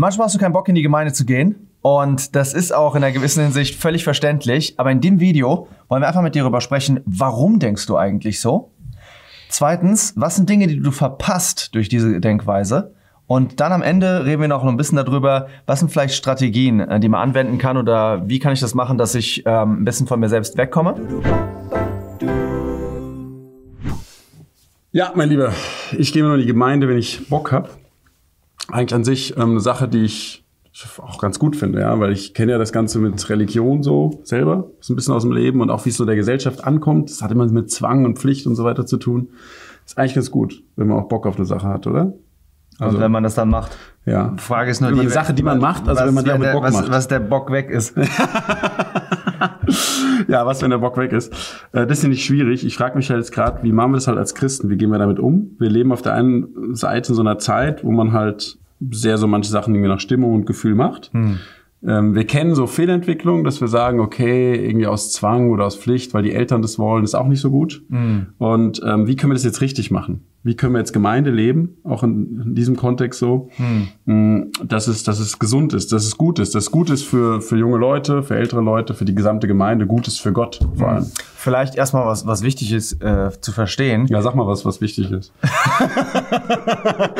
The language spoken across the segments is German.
manchmal hast du keinen Bock in die Gemeinde zu gehen. Und das ist auch in einer gewissen Hinsicht völlig verständlich. Aber in dem Video wollen wir einfach mit dir darüber sprechen, warum denkst du eigentlich so? Zweitens, was sind Dinge, die du verpasst durch diese Denkweise? Und dann am Ende reden wir noch ein bisschen darüber, was sind vielleicht Strategien, äh, die man anwenden kann oder wie kann ich das machen, dass ich ähm, ein bisschen von mir selbst wegkomme. Ja, mein Lieber, ich gehe nur in die Gemeinde, wenn ich Bock habe. Eigentlich an sich ähm, eine Sache, die ich auch ganz gut finde, ja, weil ich kenne ja das Ganze mit Religion so selber, so ein bisschen aus dem Leben und auch wie es so der Gesellschaft ankommt. Das hat immer mit Zwang und Pflicht und so weiter zu tun. Ist eigentlich ganz gut, wenn man auch Bock auf eine Sache hat, oder? Also, und wenn man das dann macht. Ja. Die Frage ist nur die, eine Sache, die man macht, also wenn man die auch mit Bock was, macht. Was der Bock weg ist. ja, was, wenn der Bock weg ist? Äh, das ist ja nicht schwierig. Ich frage mich halt jetzt gerade, wie machen wir das halt als Christen? Wie gehen wir damit um? Wir leben auf der einen Seite in so einer Zeit, wo man halt sehr so manche Sachen irgendwie nach Stimmung und Gefühl macht. Hm. Ähm, wir kennen so Fehlentwicklungen, dass wir sagen, okay, irgendwie aus Zwang oder aus Pflicht, weil die Eltern das wollen, ist auch nicht so gut. Mhm. Und ähm, wie können wir das jetzt richtig machen? Wie können wir jetzt Gemeinde leben, auch in, in diesem Kontext so, mhm. dass, es, dass es gesund ist, dass es gut ist, dass es gut ist für, für junge Leute, für ältere Leute, für die gesamte Gemeinde, gut ist für Gott vor allem. Mhm. Vielleicht erstmal was, was wichtig ist äh, zu verstehen. Ja, sag mal was, was wichtig ist.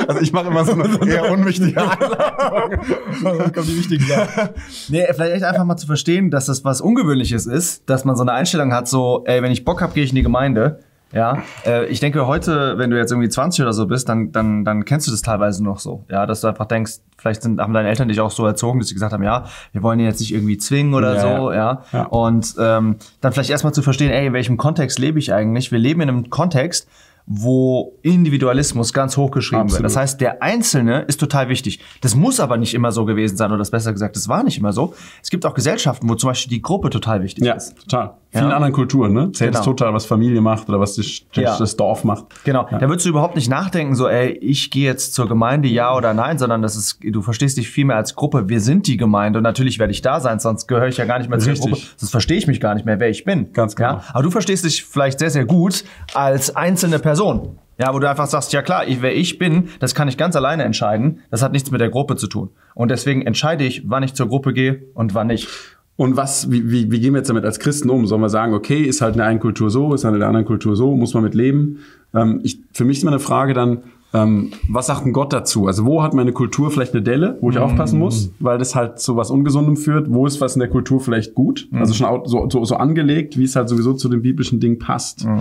also ich mache immer so eine eher unwichtige Einleitung. Kommt die wichtigen Sachen. Nee, vielleicht echt einfach mal zu verstehen, dass das was Ungewöhnliches ist, dass man so eine Einstellung hat, so, ey, wenn ich Bock hab, gehe ich in die Gemeinde. Ja, äh, ich denke heute, wenn du jetzt irgendwie 20 oder so bist, dann, dann, dann kennst du das teilweise noch so. Ja, dass du einfach denkst, vielleicht sind, haben deine Eltern dich auch so erzogen, dass sie gesagt haben, ja, wir wollen ihn jetzt nicht irgendwie zwingen oder ja, so, ja. ja. Und ähm, dann vielleicht erstmal zu verstehen, ey, in welchem Kontext lebe ich eigentlich? Wir leben in einem Kontext, wo Individualismus ganz hochgeschrieben Absolut. wird. Das heißt, der Einzelne ist total wichtig. Das muss aber nicht immer so gewesen sein, oder das besser gesagt, das war nicht immer so. Es gibt auch Gesellschaften, wo zum Beispiel die Gruppe total wichtig ja, ist. Total. Vielen ja. anderen Kulturen, ne? Zählt genau. total, was Familie macht oder was das, ja. das Dorf macht. Genau. Ja. Da würdest du überhaupt nicht nachdenken, so, ey, ich gehe jetzt zur Gemeinde, ja oder nein, sondern das ist, du verstehst dich viel mehr als Gruppe. Wir sind die Gemeinde und natürlich werde ich da sein, sonst gehöre ich ja gar nicht mehr Richtig. zur Gruppe. Sonst verstehe ich mich gar nicht mehr, wer ich bin. Ganz genau. Ja? Aber du verstehst dich vielleicht sehr, sehr gut als einzelne Person. Ja, wo du einfach sagst, ja klar, ich, wer ich bin, das kann ich ganz alleine entscheiden. Das hat nichts mit der Gruppe zu tun. Und deswegen entscheide ich, wann ich zur Gruppe gehe und wann nicht. Und was, wie, wie, wie gehen wir jetzt damit als Christen um? Sollen wir sagen, okay, ist halt in der einen Kultur so, ist halt in der anderen Kultur so, muss man mit leben? Ähm, ich, für mich ist immer eine Frage dann, ähm, was sagt denn Gott dazu? Also wo hat meine Kultur vielleicht eine Delle, wo ich mm. aufpassen muss, weil das halt zu was Ungesundem führt? Wo ist was in der Kultur vielleicht gut? Mm. Also schon so, so, so angelegt, wie es halt sowieso zu dem biblischen Ding passt. Mm.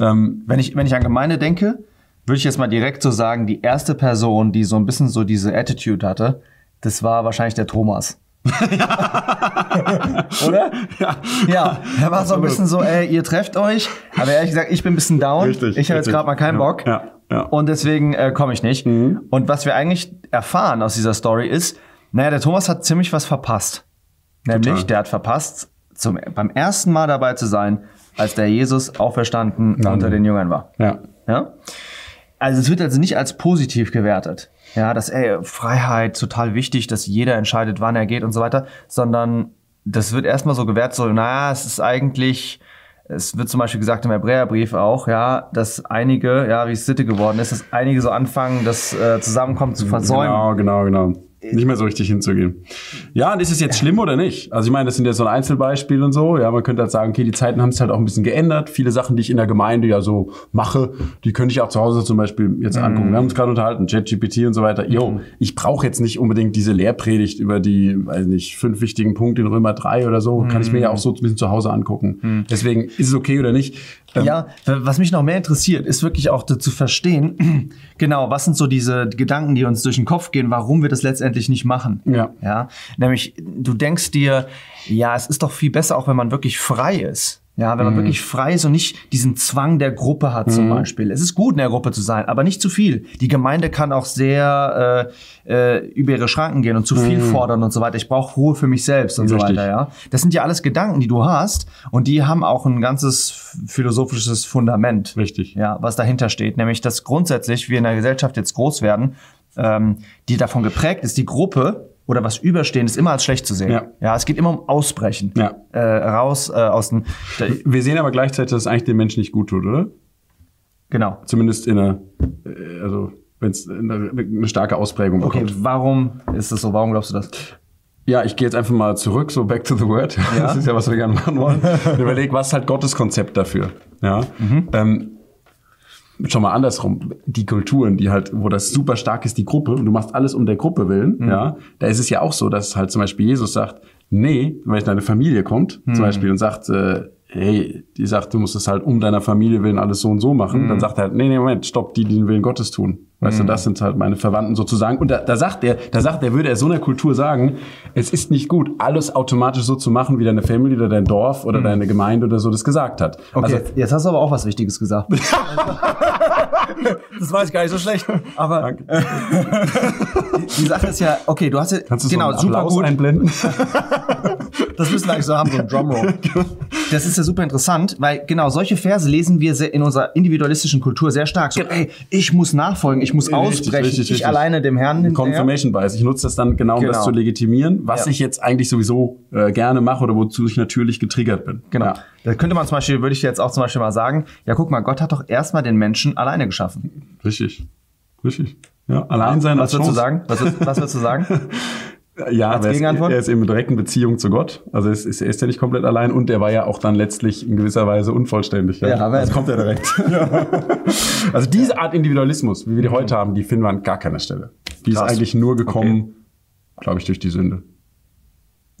Ähm, wenn, ich, wenn ich an Gemeinde denke, würde ich jetzt mal direkt so sagen, die erste Person, die so ein bisschen so diese Attitude hatte, das war wahrscheinlich der Thomas. Oder? Ja. ja, er war so ein bisschen so, ey, ihr trefft euch, aber ehrlich gesagt, ich bin ein bisschen down. Richtig, ich habe jetzt gerade mal keinen ja, Bock. Ja, ja. Und deswegen äh, komme ich nicht. Mhm. Und was wir eigentlich erfahren aus dieser Story ist, naja, der Thomas hat ziemlich was verpasst. Nämlich, Total. der hat verpasst, zum, beim ersten Mal dabei zu sein, als der Jesus auferstanden Nein. unter den Jüngern war. Ja. ja? Also es wird also nicht als positiv gewertet. Ja, dass ey, Freiheit total wichtig, dass jeder entscheidet, wann er geht und so weiter, sondern das wird erstmal so gewertet, so, naja, es ist eigentlich, es wird zum Beispiel gesagt im Hebräerbrief auch, ja, dass einige, ja, wie es Sitte geworden ist, dass einige so anfangen, das äh, Zusammenkommen zu versäumen. Genau, genau, genau nicht mehr so richtig hinzugehen. Ja, und ist es jetzt schlimm oder nicht? Also ich meine, das sind ja so ein Einzelbeispiel und so. Ja, man könnte halt sagen, okay, die Zeiten haben sich halt auch ein bisschen geändert. Viele Sachen, die ich in der Gemeinde ja so mache, die könnte ich auch zu Hause zum Beispiel jetzt mhm. angucken. Wir haben uns gerade unterhalten, ChatGPT und so weiter. Jo, mhm. ich brauche jetzt nicht unbedingt diese Lehrpredigt über die, weiß nicht, fünf wichtigen Punkte in Römer 3 oder so. Mhm. Kann ich mir ja auch so ein bisschen zu Hause angucken. Mhm. Deswegen ist es okay oder nicht. Ähm, ja, was mich noch mehr interessiert, ist wirklich auch zu verstehen, genau, was sind so diese Gedanken, die uns durch den Kopf gehen, warum wir das letztendlich nicht machen. Ja. Ja, nämlich du denkst dir, ja, es ist doch viel besser, auch wenn man wirklich frei ist. Ja, wenn man mhm. wirklich frei ist und nicht diesen Zwang der Gruppe hat zum mhm. Beispiel. Es ist gut, in der Gruppe zu sein, aber nicht zu viel. Die Gemeinde kann auch sehr äh, äh, über ihre Schranken gehen und zu viel mhm. fordern und so weiter. Ich brauche Ruhe für mich selbst und Richtig. so weiter. Ja, Das sind ja alles Gedanken, die du hast und die haben auch ein ganzes philosophisches Fundament. Richtig. Ja, was dahinter steht. Nämlich, dass grundsätzlich wir in der Gesellschaft jetzt groß werden, ähm, die davon geprägt ist, die Gruppe oder was Überstehendes immer als schlecht zu sehen. Ja, ja es geht immer um Ausbrechen. Ja. Äh, raus äh, aus dem. Wir sehen aber gleichzeitig, dass es eigentlich dem Menschen nicht gut tut, oder? Genau. Zumindest in einer, äh, also wenn es eine, eine starke Ausprägung bekommt. Okay, warum ist das so? Warum glaubst du das? Ja, ich gehe jetzt einfach mal zurück, so back to the word. Ja. Das ist ja, was wir gerne machen wollen. Überleg, was ist halt Gottes Konzept dafür? Ja. Ähm, schon mal andersrum. Die Kulturen, die halt, wo das super stark ist, die Gruppe, und du machst alles um der Gruppe willen, ja. Da ist es ja auch so, dass halt zum Beispiel Jesus sagt, nee, wenn deine Familie kommt, zum Beispiel, und sagt, äh, hey, die sagt, du musst es halt um deiner Familie willen alles so und so machen, dann sagt er halt, nee, nee, Moment, stopp, die, die den Willen Gottes tun. Weißt du, das sind halt meine Verwandten sozusagen. Und da, da sagt er, da sagt er, würde er so einer Kultur sagen, es ist nicht gut, alles automatisch so zu machen, wie deine Family oder dein Dorf oder deine Gemeinde oder so das gesagt hat. Okay, Also, jetzt hast du aber auch was Wichtiges gesagt. das war ich gar nicht so schlecht. Aber Danke. die, Sache ist ja, okay, du hast ja kannst du genau so super Applaus gut. einblenden? Das müssen wir eigentlich so haben, so ein Drumroll. Das ist ja super interessant, weil genau solche Verse lesen wir in unserer individualistischen Kultur sehr stark. So, ey, ich muss nachfolgen, ich muss Richtig, ausbrechen, richtig, ich richtig. alleine dem Herrn. Confirmation Bias. Ich nutze das dann genau, um das Genau. zu legitimieren, was Ja. ich jetzt eigentlich sowieso äh, gerne mache oder wozu ich natürlich getriggert bin. Genau. Ja. Da könnte man zum Beispiel, würde ich jetzt auch zum Beispiel mal sagen, ja guck mal, Gott hat doch erstmal den Menschen alleine geschaffen. Richtig. Richtig. Ja, allein sein Was als würdest du Chance. sagen? Was, würdest- was würdest du sagen? Ja, Als aber er ist, in direkten Beziehung zu Gott. Also er ist, ist, er ist ja nicht komplett allein und er war ja auch dann letztlich in gewisser Weise unvollständig. Ja, aber- das kommt ja direkt. Also diese Art Individualismus, wie wir die heute haben, die finden wir an gar keiner Stelle. Die Krass. ist eigentlich nur gekommen, glaube ich, durch die Sünde.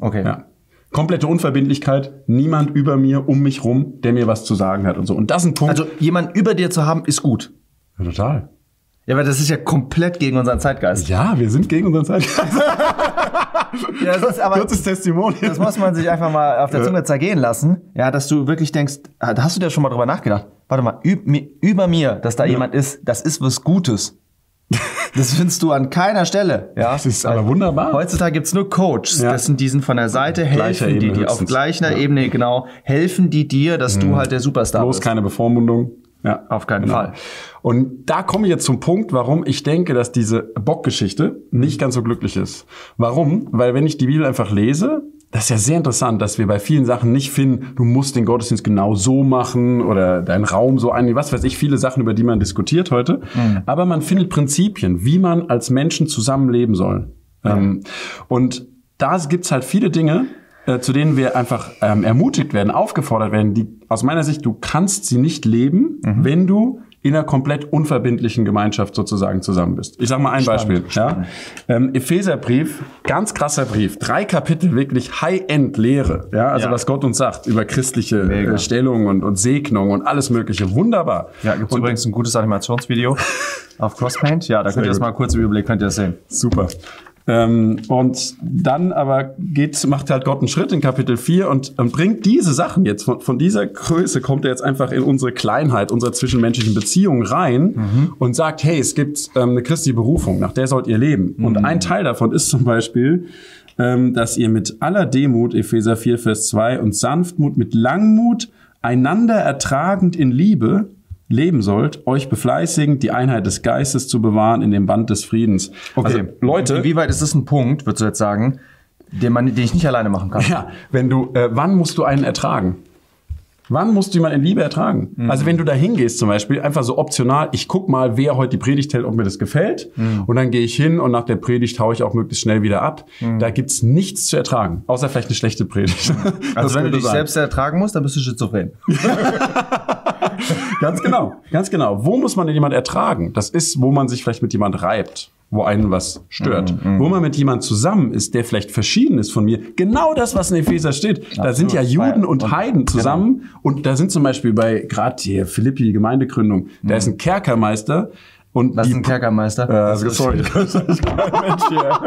Okay. Ja. Komplette Unverbindlichkeit, niemand über mir, um mich rum, der mir was zu sagen hat und so. Und das ist ein Punkt. Also jemand über dir zu haben, ist gut. Ja, total. Ja, aber das ist ja komplett gegen unseren Zeitgeist. Ja, wir sind gegen unseren Zeitgeist. Ja, das ist aber Kurzes Testimonial. Das muss man sich einfach mal auf der Zunge zergehen lassen. Ja, dass du wirklich denkst, hast du da schon mal drüber nachgedacht? Warte mal, über mir, dass da jemand ist, das ist was Gutes. Das findest du an keiner Stelle. Ja, Das ist aber wunderbar. Heutzutage gibt's nur Coaches. Ja. Das sind die sind von der Seite, helfen die Ebene dir auf höchstens. gleicher Ebene, genau, helfen die dir, dass du halt der Superstar Bloß bist. keine Bevormundung. Ja, genau. Auf keinen Fall. Und da komme ich jetzt zum Punkt, warum ich denke, dass diese Bockgeschichte nicht ganz so glücklich ist. Warum? Weil wenn ich die Bibel einfach lese, das ist ja sehr interessant, dass wir bei vielen Sachen nicht finden, du musst den Gottesdienst genau so machen oder deinen Raum so einnehmen, was weiß ich, viele Sachen, über die man diskutiert heute. Aber man findet Prinzipien, wie man als Menschen zusammenleben soll. Ähm, und da gibt's halt viele Dinge, äh, zu denen wir einfach ähm, ermutigt werden, aufgefordert werden, die aus meiner Sicht, du kannst sie nicht leben, wenn du in einer komplett unverbindlichen Gemeinschaft sozusagen zusammen bist. Ich sag mal ein Beispiel. Ja? Ähm, Epheserbrief, ganz krasser Brief, drei Kapitel wirklich High-End-Lehre, ja? also Ja. was Gott uns sagt über christliche Mega. äh, Stellung und, und Segnung und alles mögliche. Wunderbar. Ja, gibt's und, übrigens ein gutes Animationsvideo auf Crosspaint. Ja, da könnt ihr das gut. mal kurz im Überblick, könnt ihr das sehen. Super. Ähm, und dann aber geht, macht halt Gott einen Schritt in Kapitel 4 und, und bringt diese Sachen jetzt, von, von dieser Größe kommt er jetzt einfach in unsere Kleinheit, unsere zwischenmenschlichen Beziehungen rein und sagt, hey, es gibt ähm, eine christliche Berufung, nach der sollt ihr leben. Und ein Teil davon ist zum Beispiel, ähm, dass ihr mit aller Demut, Epheser 4, Vers 2, und Sanftmut, mit Langmut, einander ertragend in Liebe, leben sollt, euch befleißigend, die Einheit des Geistes zu bewahren in dem Band des Friedens. Also, Leute, Inwieweit ist das ein Punkt, würdest du jetzt sagen, den, man, den ich nicht alleine machen kann? ja, wenn du, äh, wann musst du einen ertragen? Wann musst du jemanden in Liebe ertragen? Mhm. Also wenn du da hingehst zum Beispiel, einfach so optional, ich guck mal, wer heute die Predigt hält, ob mir das gefällt. Mhm. Und dann gehe ich hin und nach der Predigt haue ich auch möglichst schnell wieder ab. Da gibt's nichts zu ertragen, außer vielleicht eine schlechte Predigt. Das Also wenn du dich sein. selbst ertragen musst, dann bist du schizophren. Ganz genau, ganz genau. Wo muss man denn jemand ertragen? Das ist, wo man sich vielleicht mit jemand reibt, wo einen was stört. Wo man mit jemand zusammen ist, der vielleicht verschieden ist von mir. Genau das, was in Epheser steht. Da sind ja Juden und Heiden zusammen. Und da sind zum Beispiel bei gerade hier Philippi, Gemeindegründung, da ist ein Kerkermeister. Und Was die, ist ein Kerkermeister? äh, sorry. Mensch hier.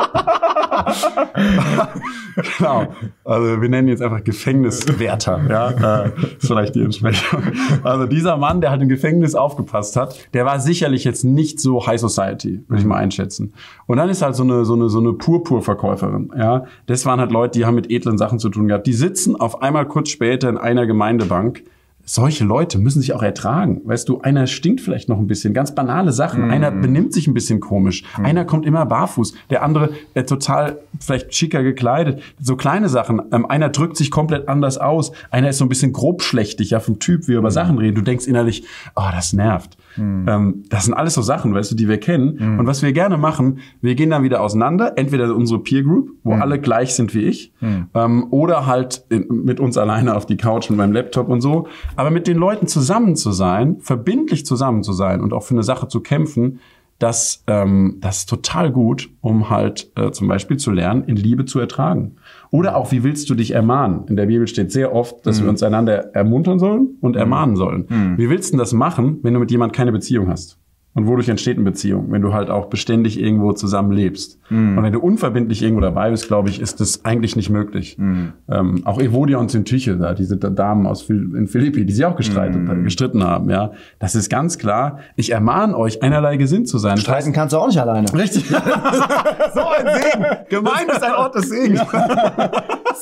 genau. Also wir nennen ihn jetzt einfach Gefängniswärter. Ja, äh, ist vielleicht die Entsprechung. Also dieser Mann, der halt im Gefängnis aufgepasst hat, der war sicherlich jetzt nicht so High Society, würde ich mal einschätzen. Und dann ist halt so eine so eine so eine Purpur-Verkäuferin. Ja, das waren halt Leute, die haben mit edlen Sachen zu tun gehabt. Die sitzen auf einmal kurz später in einer Gemeindebank solche Leute müssen sich auch ertragen. Weißt du, einer stinkt vielleicht noch ein bisschen, ganz banale Sachen. Einer benimmt sich ein bisschen komisch. Einer kommt immer barfuß. Der andere äh, total vielleicht schicker gekleidet. So kleine Sachen. Ähm, einer drückt sich komplett anders aus. Einer ist so ein bisschen grobschlächtig, ja, vom Typ, wie er über Sachen redet. Du denkst innerlich, oh, das nervt. Ähm, das sind alles so Sachen, weißt du, die wir kennen. Und was wir gerne machen, wir gehen dann wieder auseinander, entweder unsere Peer Group, wo alle gleich sind wie ich, ähm, oder halt in, mit uns alleine auf die Couch mit meinem Laptop und so. Aber mit den Leuten zusammen zu sein, verbindlich zusammen zu sein und auch für eine Sache zu kämpfen, das, ähm, das ist total gut, um halt äh, zum Beispiel zu lernen, in Liebe zu ertragen. Oder auch, wie willst du dich ermahnen? In der Bibel steht sehr oft, dass wir uns einander ermuntern sollen und ermahnen sollen. Wie willst du denn das machen, wenn du mit jemand keine Beziehung hast? Und wodurch entsteht eine Beziehung? Wenn du halt auch beständig irgendwo zusammen lebst. Und wenn du unverbindlich irgendwo dabei bist, glaube ich, ist das eigentlich nicht möglich. Ähm, auch Evodia und Syntyche, da, diese Damen aus in Philippi, die sich auch gestreitet, gestritten haben, ja. Das ist ganz klar. Ich ermahne euch, einerlei gesinnt zu sein. Streiten kannst du auch nicht alleine. Richtig. so ein Segen. Gemeinde ist ein Ort des Segens.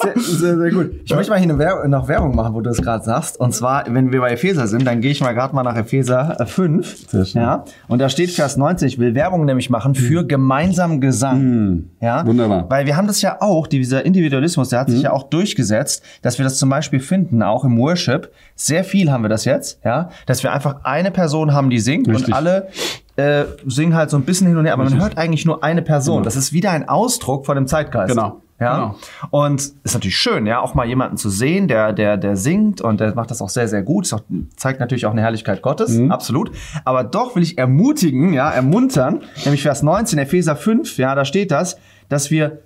Sehr, sehr, sehr gut. Ich möchte mal hier eine Wer noch Werbung machen, wo du das gerade sagst. Und zwar, wenn wir bei Epheser sind, dann gehe ich mal gerade mal nach Epheser äh, 5. Sehr schön. Ja. Und da steht Vers 19, ich will Werbung nämlich machen für gemeinsamen Gesang. Ja. Wunderbar. Weil wir haben das ja auch, dieser Individualismus, der hat sich ja auch durchgesetzt, dass wir das zum Beispiel finden, auch im Worship. Sehr viel haben wir das jetzt, ja. Dass wir einfach eine Person haben, die singt Richtig. und alle äh, singen halt so ein bisschen hin und her, aber man hört eigentlich nur eine Person. Das ist wieder ein Ausdruck von dem Zeitgeist. Genau. Ja. Genau. Und ist natürlich schön, ja, auch mal jemanden zu sehen, der, der, der singt und der macht das auch sehr, sehr gut. Auch, zeigt natürlich auch eine Herrlichkeit Gottes, absolut. Aber doch will ich ermutigen, ja, ermuntern, nämlich Vers 19, Epheser 5, ja, da steht das, dass wir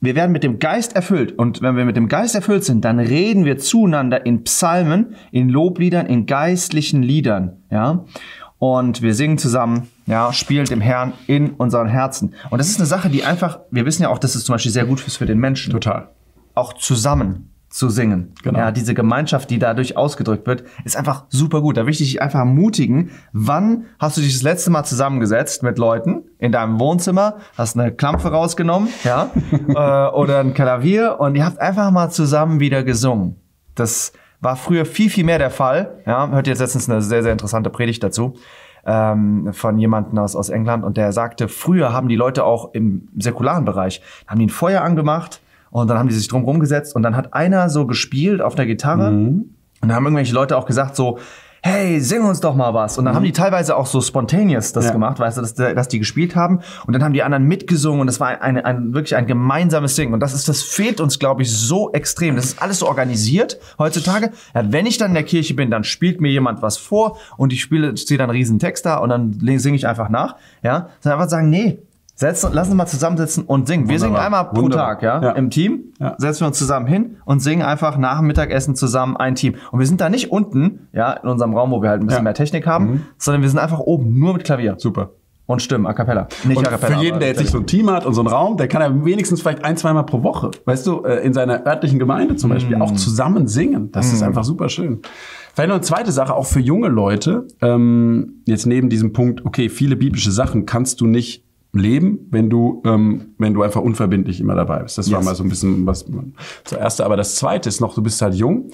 wir werden mit dem Geist erfüllt. Und wenn wir mit dem Geist erfüllt sind, dann reden wir zueinander in Psalmen, in Lobliedern, in geistlichen Liedern. Ja. Und wir singen zusammen, ja, spielt dem Herrn in unseren Herzen. Und das ist eine Sache, die einfach, wir wissen ja auch, dass es zum Beispiel sehr gut ist für den Menschen. Total. Auch zusammen zu singen. Genau. Ja, diese Gemeinschaft, die dadurch ausgedrückt wird, ist einfach super gut. Da will ich dich einfach ermutigen. Wann hast du dich das letzte Mal zusammengesetzt mit Leuten in deinem Wohnzimmer, hast eine Klampfe rausgenommen, ja, äh, oder ein Klavier und ihr habt einfach mal zusammen wieder gesungen. Das war früher viel, viel mehr der Fall. Ja, hört jetzt letztens eine sehr, sehr interessante Predigt dazu ähm, von jemandem aus, aus England. Und der sagte, früher haben die Leute auch im säkularen Bereich, haben die ein Feuer angemacht und dann haben die sich drum rumgesetzt. Und dann hat einer so gespielt auf der Gitarre und dann haben irgendwelche Leute auch gesagt so, hey, sing uns doch mal was. Und dann haben die teilweise auch so spontaneous das Ja. gemacht, weißt du, dass, dass die gespielt haben. Und dann haben die anderen mitgesungen und das war ein, ein, wirklich ein gemeinsames Singen. Und das ist, das fehlt uns, glaube ich, so extrem. Das ist alles so organisiert heutzutage. Ja, wenn ich dann in der Kirche bin, dann spielt mir jemand was vor und ich spiele, stehe dann einen riesen Text da und dann singe ich einfach nach. Ja, sondern einfach sagen, nee, Setz, lass uns mal zusammensitzen und singen. Wir singen einmal pro Wunderbar. Tag, ja, Ja. im Team. Ja. Setzen wir uns zusammen hin und singen einfach nach dem Mittagessen zusammen ein Team. Und wir sind da nicht unten, ja, in unserem Raum, wo wir halt ein bisschen Ja. mehr Technik haben, sondern wir sind einfach oben, nur mit Klavier Super. und Stimmen, a cappella. Nicht Und a cappella. für jeden, der jetzt nicht so ein Team hat und so einen Raum, der kann ja wenigstens vielleicht ein, zweimal pro Woche, weißt du, äh, in seiner örtlichen Gemeinde zum Beispiel auch zusammen singen. Das ist einfach super schön. Vielleicht noch eine zweite Sache, auch für junge Leute, ähm, jetzt neben diesem Punkt, okay, viele biblische Sachen kannst du nicht leben, wenn du, ähm, wenn du einfach unverbindlich immer dabei bist. Das war Yes. mal so ein bisschen was zuerst. Aber das zweite ist noch, du bist halt jung.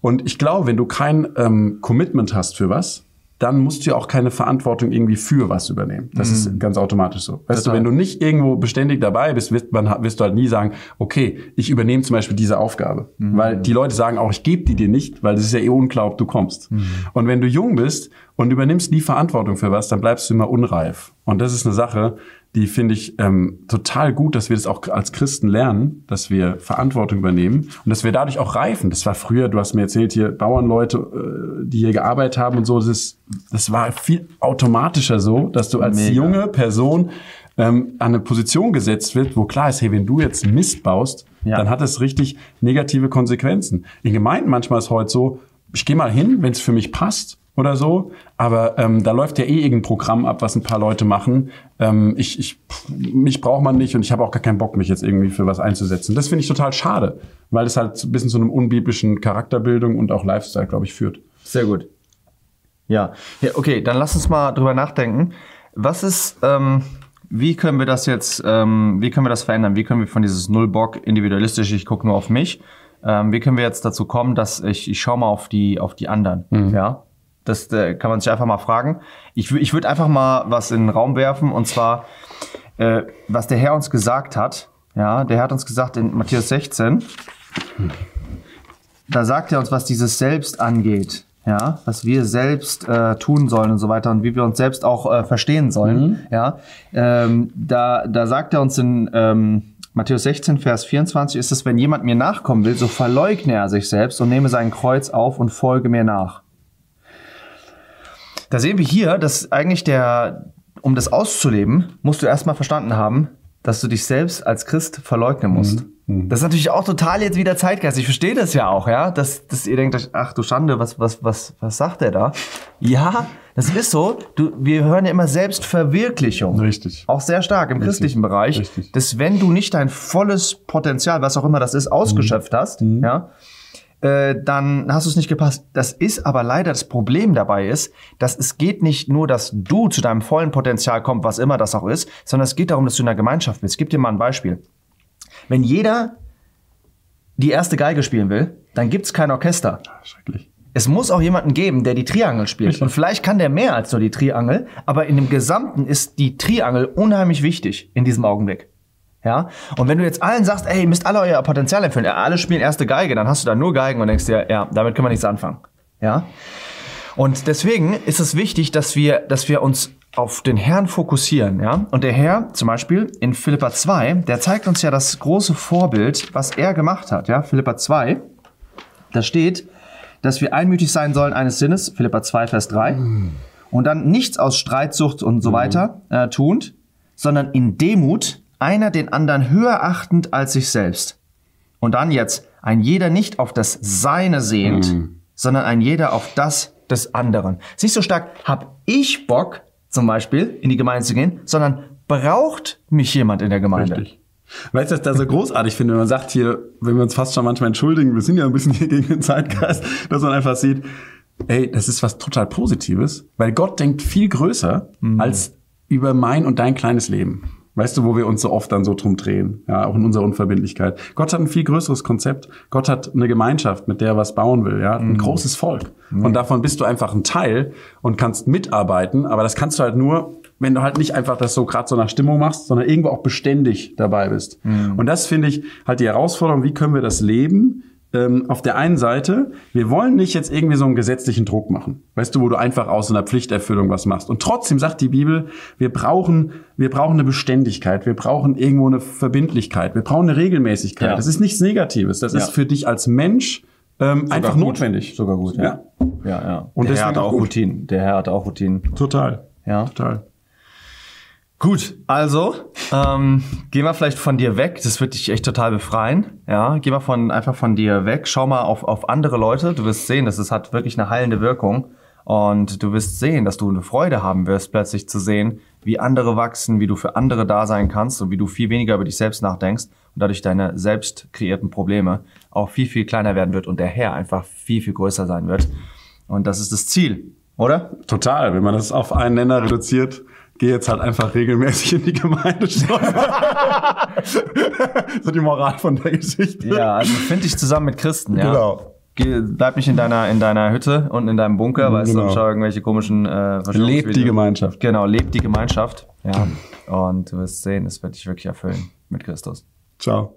Und ich glaube, wenn du kein ähm, Commitment hast für was, dann musst du ja auch keine Verantwortung irgendwie für was übernehmen. Das ist ganz automatisch so. Weißt Total. du, wenn du nicht irgendwo beständig dabei bist, wirst, man, wirst du halt nie sagen, okay, ich übernehme zum Beispiel diese Aufgabe. Weil die Leute sagen auch, ich gebe die dir nicht, weil es ist ja eh unklar, ob du kommst. Und wenn du jung bist und übernimmst nie Verantwortung für was, dann bleibst du immer unreif. Und das ist eine Sache, die finde ich ähm, total gut, dass wir das auch als Christen lernen, dass wir Verantwortung übernehmen und dass wir dadurch auch reifen. Das war früher, du hast mir erzählt, hier Bauernleute, äh, die hier gearbeitet haben und so, das, ist, das war viel automatischer so, dass du als Mega. junge Person ähm, an eine Position gesetzt wird, wo klar ist, hey, wenn du jetzt Mist baust, Ja. dann hat das richtig negative Konsequenzen. In Gemeinden manchmal ist heute so, ich gehe mal hin, wenn es für mich passt oder so, aber ähm, da läuft ja eh irgendein Programm ab, was ein paar Leute machen. Ähm, ich, ich, mich braucht man nicht und ich habe auch gar keinen Bock, mich jetzt irgendwie für was einzusetzen. Das finde ich total schade, weil es halt ein bisschen zu einem unbiblischen Charakterbildung und auch Lifestyle, glaube ich, führt. Sehr gut. Ja. ja, okay, dann lass uns mal drüber nachdenken. Was ist, ähm, wie können wir das jetzt, ähm, wie können wir das verändern? Wie können wir von dieses Null-Bock individualistisch, ich gucke nur auf mich, ähm, wie können wir jetzt dazu kommen, dass ich, ich schaue mal auf die, auf die anderen, ja? Das äh, kann man sich einfach mal fragen. Ich, ich würde einfach mal was in den Raum werfen und zwar, äh, was der Herr uns gesagt hat. Ja, der Herr hat uns gesagt in Matthäus 16, da sagt er uns, was dieses Selbst angeht. ja, was wir selbst äh, tun sollen und so weiter und wie wir uns selbst auch äh, verstehen sollen, Mhm. ja, ähm, da, da sagt er uns in ähm, Matthäus 16, Vers 24 ist es, wenn jemand mir nachkommen will, so verleugne er sich selbst und nehme sein Kreuz auf und folge mir nach. Da sehen wir hier, dass eigentlich der, um das auszuleben, musst du erstmal verstanden haben, dass du dich selbst als Christ verleugnen musst. Das ist natürlich auch total jetzt wieder Zeitgeist. Ich verstehe das ja auch, ja, dass, dass ihr denkt euch, ach du Schande, was, was, was, was sagt der da? Ja, das ist so. Du, wir hören ja immer Selbstverwirklichung. Richtig. Auch sehr stark im christlichen Bereich, Richtig. dass wenn du nicht dein volles Potenzial, was auch immer das ist, ausgeschöpft hast, ja, äh, dann hast du es nicht gepasst. Das ist aber leider das Problem dabei ist, dass es geht nicht nur, dass du zu deinem vollen Potenzial kommst, was immer das auch ist, sondern es geht darum, dass du in einer Gemeinschaft bist. Ich gebe dir mal ein Beispiel. Wenn jeder die erste Geige spielen will, dann gibt's kein Orchester. Schrecklich. Es muss auch jemanden geben, der die Triangel spielt. Und vielleicht kann der mehr als nur die Triangel, aber in dem Gesamten ist die Triangel unheimlich wichtig in diesem Augenblick. Ja? Und wenn du jetzt allen sagst, ey, ihr müsst alle euer Potenzial empfüllen, ja, alle spielen erste Geige, dann hast du da nur Geigen und denkst dir, ja, damit können wir nichts anfangen. Ja? Und deswegen ist es wichtig, dass wir, dass wir uns auf den Herrn fokussieren, ja. Und der Herr, zum Beispiel in Philippa 2, der zeigt uns ja das große Vorbild, was er gemacht hat, ja. Philippa 2, da steht, dass wir einmütig sein sollen eines Sinnes, Philippa 2, Vers 3, und dann nichts aus Streitsucht und so weiter äh, tunt, sondern in Demut einer den anderen höher achtend als sich selbst. Und dann jetzt ein jeder nicht auf das Seine sehend, sondern ein jeder auf das des anderen. Siehst du stark, hab ich Bock, zum Beispiel in die Gemeinde zu gehen, sondern braucht mich jemand in der Gemeinde? Richtig. Weißt du, was ich da so großartig finde, wenn man sagt hier, wenn wir uns fast schon manchmal entschuldigen, wir sind ja ein bisschen hier gegen den Zeitgeist, dass man einfach sieht, ey, das ist was total Positives, weil Gott denkt viel größer als über mein und dein kleines Leben. Weißt du, wo wir uns so oft dann so drum drehen, ja, auch in unserer Unverbindlichkeit. Gott hat ein viel größeres Konzept. Gott hat eine Gemeinschaft, mit der er was bauen will, ja, ein großes Volk. Und davon bist du einfach ein Teil und kannst mitarbeiten, aber das kannst du halt nur, wenn du halt nicht einfach das so gerade so nach Stimmung machst, sondern irgendwo auch beständig dabei bist. Und das finde ich halt die Herausforderung, wie können wir das leben? Ähm, auf der einen Seite, wir wollen nicht jetzt irgendwie so einen gesetzlichen Druck machen. Weißt du, wo du einfach aus einer Pflichterfüllung was machst. Und trotzdem sagt die Bibel, wir brauchen, wir brauchen eine Beständigkeit, wir brauchen irgendwo eine Verbindlichkeit, wir brauchen eine Regelmäßigkeit. Ja. Das ist nichts Negatives. Das Ja. ist für dich als Mensch ähm, einfach gut. notwendig. Sogar gut, ja. Ja. Ja, ja. Und der Herr hat auch auch gut. Routinen. Der Herr hat auch Routinen. Total. Ja. Total. Gut, also ähm, geh mal vielleicht von dir weg. Das wird dich echt total befreien. Ja, geh mal von einfach von dir weg. Schau mal auf, auf andere Leute. Du wirst sehen, dass es hat wirklich eine heilende Wirkung. Und du wirst sehen, dass du eine Freude haben wirst, plötzlich zu sehen, wie andere wachsen, wie du für andere da sein kannst und wie du viel weniger über dich selbst nachdenkst und dadurch deine selbst kreierten Probleme auch viel, viel kleiner werden wird und der Herr einfach viel, viel größer sein wird. Und das ist das Ziel, oder? Total. Wenn man das auf einen Nenner reduziert, geh jetzt halt einfach regelmäßig in die Gemeinde. so die Moral von der Geschichte. Ja, also find dich zusammen mit Christen, ja. Genau. Geh, bleib nicht in deiner, in deiner Hütte und in deinem Bunker, weißt du, genau. und schau irgendwelche komischen äh, Lebt die. Gemeinschaft. Genau, lebt die Gemeinschaft. Ja. Und du wirst sehen, es wird dich wirklich erfüllen mit Christus. Ciao.